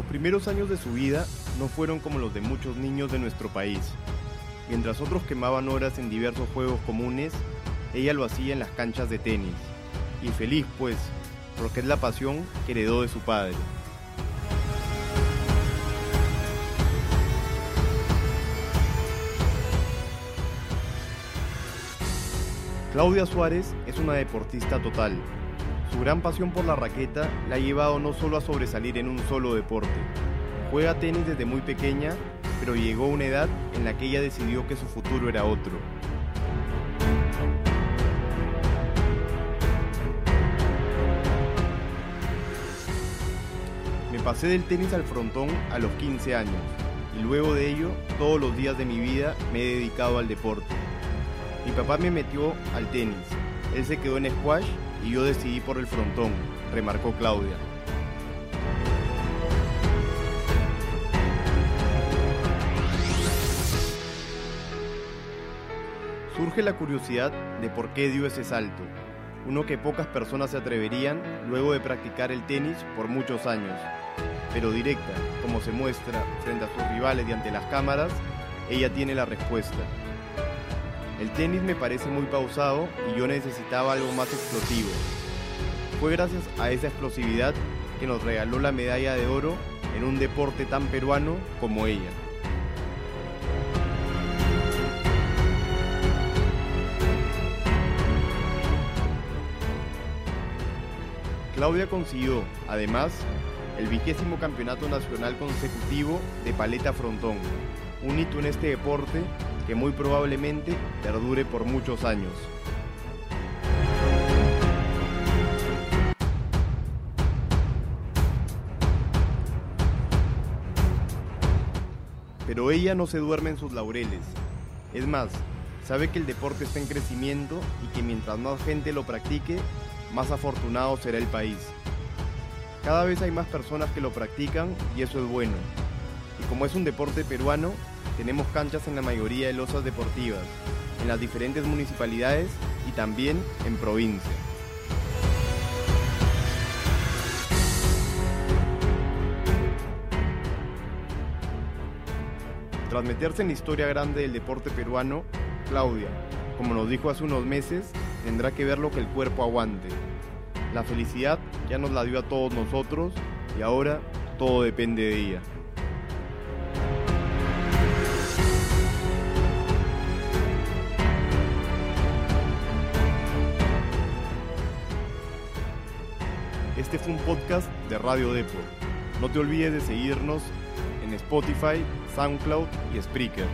primeros años de su vida no fueron como los de muchos niños de nuestro país. Mientras otros quemaban horas en diversos juegos comunes, ella lo hacía en las canchas de tenis. Y feliz pues, porque es la pasión que heredó de su padre. Claudia Suárez es una deportista total. Su gran pasión por la raqueta la ha llevado no solo a sobresalir en un solo deporte. Juega tenis desde muy pequeña, pero llegó una edad en la que ella decidió que su futuro era otro. Me pasé del tenis al frontón a los 15 años y luego de ello todos los días de mi vida me he dedicado al deporte. Mi papá me metió al tenis, él se quedó en squash y yo decidí por el frontón, remarcó Claudia. Surge la curiosidad de por qué dio ese salto, uno que pocas personas se atreverían luego de practicar el tenis por muchos años. Pero directa, como se muestra frente a sus rivales y ante las cámaras, ella tiene la respuesta. El tenis me parece muy pausado y yo necesitaba algo más explosivo. Fue gracias a esa explosividad que nos regaló la medalla de oro en un deporte tan peruano como ella. Claudia consiguió, además, el vigésimo campeonato nacional consecutivo de paleta frontón, un hito en este deporte que muy probablemente perdure por muchos años. Pero ella no se duerme en sus laureles. Es más, sabe que el deporte está en crecimiento y que mientras más gente lo practique, más afortunado será el país. Cada vez hay más personas que lo practican y eso es bueno. Y como es un deporte peruano, tenemos canchas en la mayoría de losas deportivas, en las diferentes municipalidades y también en provincia. Tras meterse en la historia grande del deporte peruano, Claudia, como nos dijo hace unos meses, tendrá que ver lo que el cuerpo aguante. La felicidad ya nos la dio a todos nosotros y ahora todo depende de ella. Este fue un podcast de Radio Depo. No te olvides de seguirnos en Spotify, SoundCloud y Spreaker.